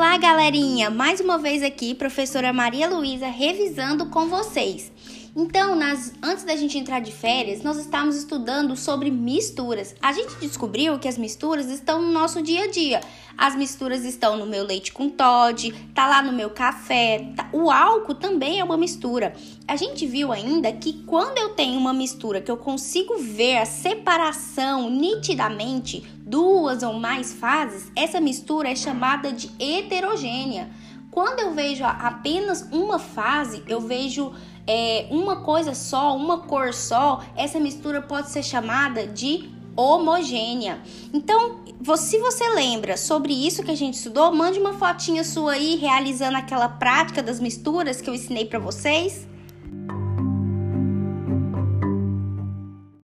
Olá, galerinha! Mais uma vez aqui, professora Maria Luísa, revisando com vocês. Então, nas, antes da gente entrar de férias, nós estávamos estudando sobre misturas. A gente descobriu que as misturas estão no nosso dia a dia. As misturas estão no meu leite com Todd, tá lá no meu café. Tá... O álcool também é uma mistura. A gente viu ainda que quando eu tenho uma mistura que eu consigo ver a separação nitidamente, duas ou mais fases, essa mistura é chamada de heterogênea. Quando eu vejo apenas uma fase, eu vejo é, uma coisa só, uma cor só, essa mistura pode ser chamada de homogênea. Então, se você lembra sobre isso que a gente estudou, mande uma fotinha sua aí realizando aquela prática das misturas que eu ensinei para vocês.